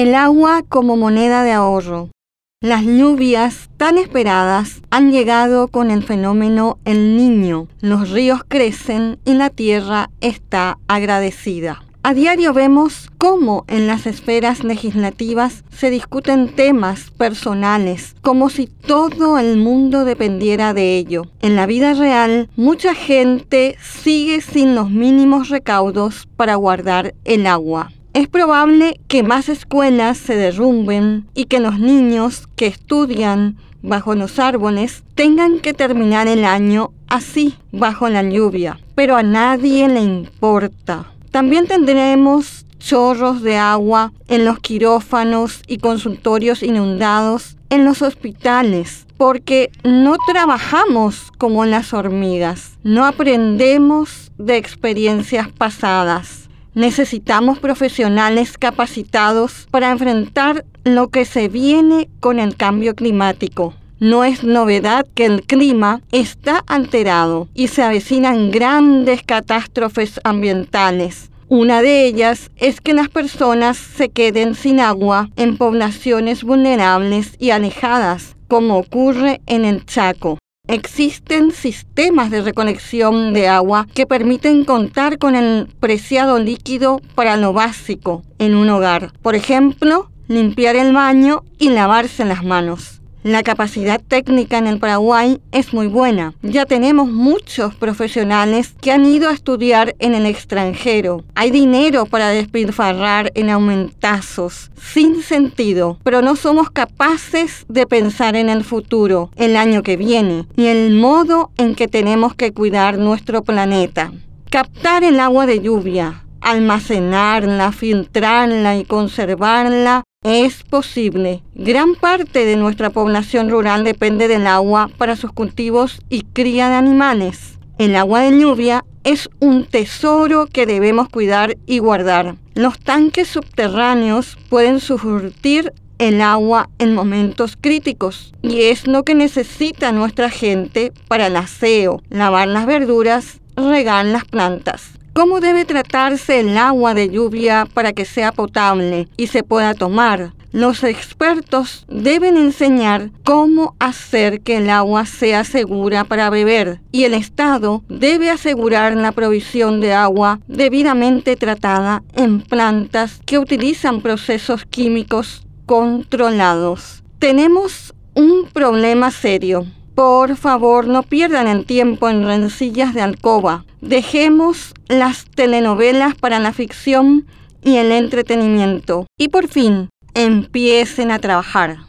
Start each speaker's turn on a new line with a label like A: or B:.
A: El agua como moneda de ahorro. Las lluvias tan esperadas han llegado con el fenómeno El Niño. Los ríos crecen y la tierra está agradecida. A diario vemos cómo en las esferas legislativas se discuten temas personales, como si todo el mundo dependiera de ello. En la vida real, mucha gente sigue sin los mínimos recaudos para guardar el agua. Es probable que más escuelas se derrumben y que los niños que estudian bajo los árboles tengan que terminar el año así, bajo la lluvia. Pero a nadie le importa. También tendremos chorros de agua en los quirófanos y consultorios inundados en los hospitales, porque no trabajamos como las hormigas, no aprendemos de experiencias pasadas. Necesitamos profesionales capacitados para enfrentar lo que se viene con el cambio climático. No es novedad que el clima está alterado y se avecinan grandes catástrofes ambientales. Una de ellas es que las personas se queden sin agua en poblaciones vulnerables y alejadas, como ocurre en el Chaco. Existen sistemas de reconexión de agua que permiten contar con el preciado líquido para lo básico en un hogar. Por ejemplo, limpiar el baño y lavarse las manos. La capacidad técnica en el Paraguay es muy buena. Ya tenemos muchos profesionales que han ido a estudiar en el extranjero. Hay dinero para despilfarrar en aumentazos, sin sentido, pero no somos capaces de pensar en el futuro, el año que viene, y el modo en que tenemos que cuidar nuestro planeta. Captar el agua de lluvia, almacenarla, filtrarla y conservarla es posible. Gran parte de nuestra población rural depende del agua para sus cultivos y cría de animales. El agua de lluvia es un tesoro que debemos cuidar y guardar. Los tanques subterráneos pueden surtir el agua en momentos críticos y es lo que necesita nuestra gente para el aseo, lavar las verduras, regar las plantas. ¿Cómo debe tratarse el agua de lluvia para que sea potable y se pueda tomar? Los expertos deben enseñar cómo hacer que el agua sea segura para beber y el Estado debe asegurar la provisión de agua debidamente tratada en plantas que utilizan procesos químicos controlados. Tenemos un problema serio por favor, no pierdan el tiempo en rencillas de alcoba. Dejemos las telenovelas para la ficción y el entretenimiento. Y por fin, empiecen a trabajar.